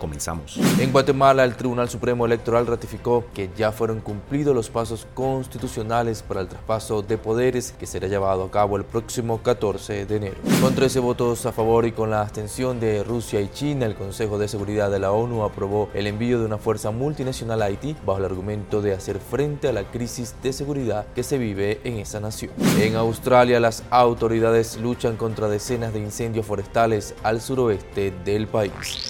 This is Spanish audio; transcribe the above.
Comenzamos. En Guatemala, el Tribunal Supremo Electoral ratificó que ya fueron cumplidos los pasos constitucionales para el traspaso de poderes que será llevado a cabo el próximo 14 de enero. Con 13 votos a favor y con la abstención de Rusia y China, el Consejo de Seguridad de la ONU aprobó el envío de una fuerza multinacional a Haití bajo el argumento de hacer frente a la crisis de seguridad que se vive en esa nación. En Australia, las autoridades luchan contra decenas de incendios forestales al suroeste del país.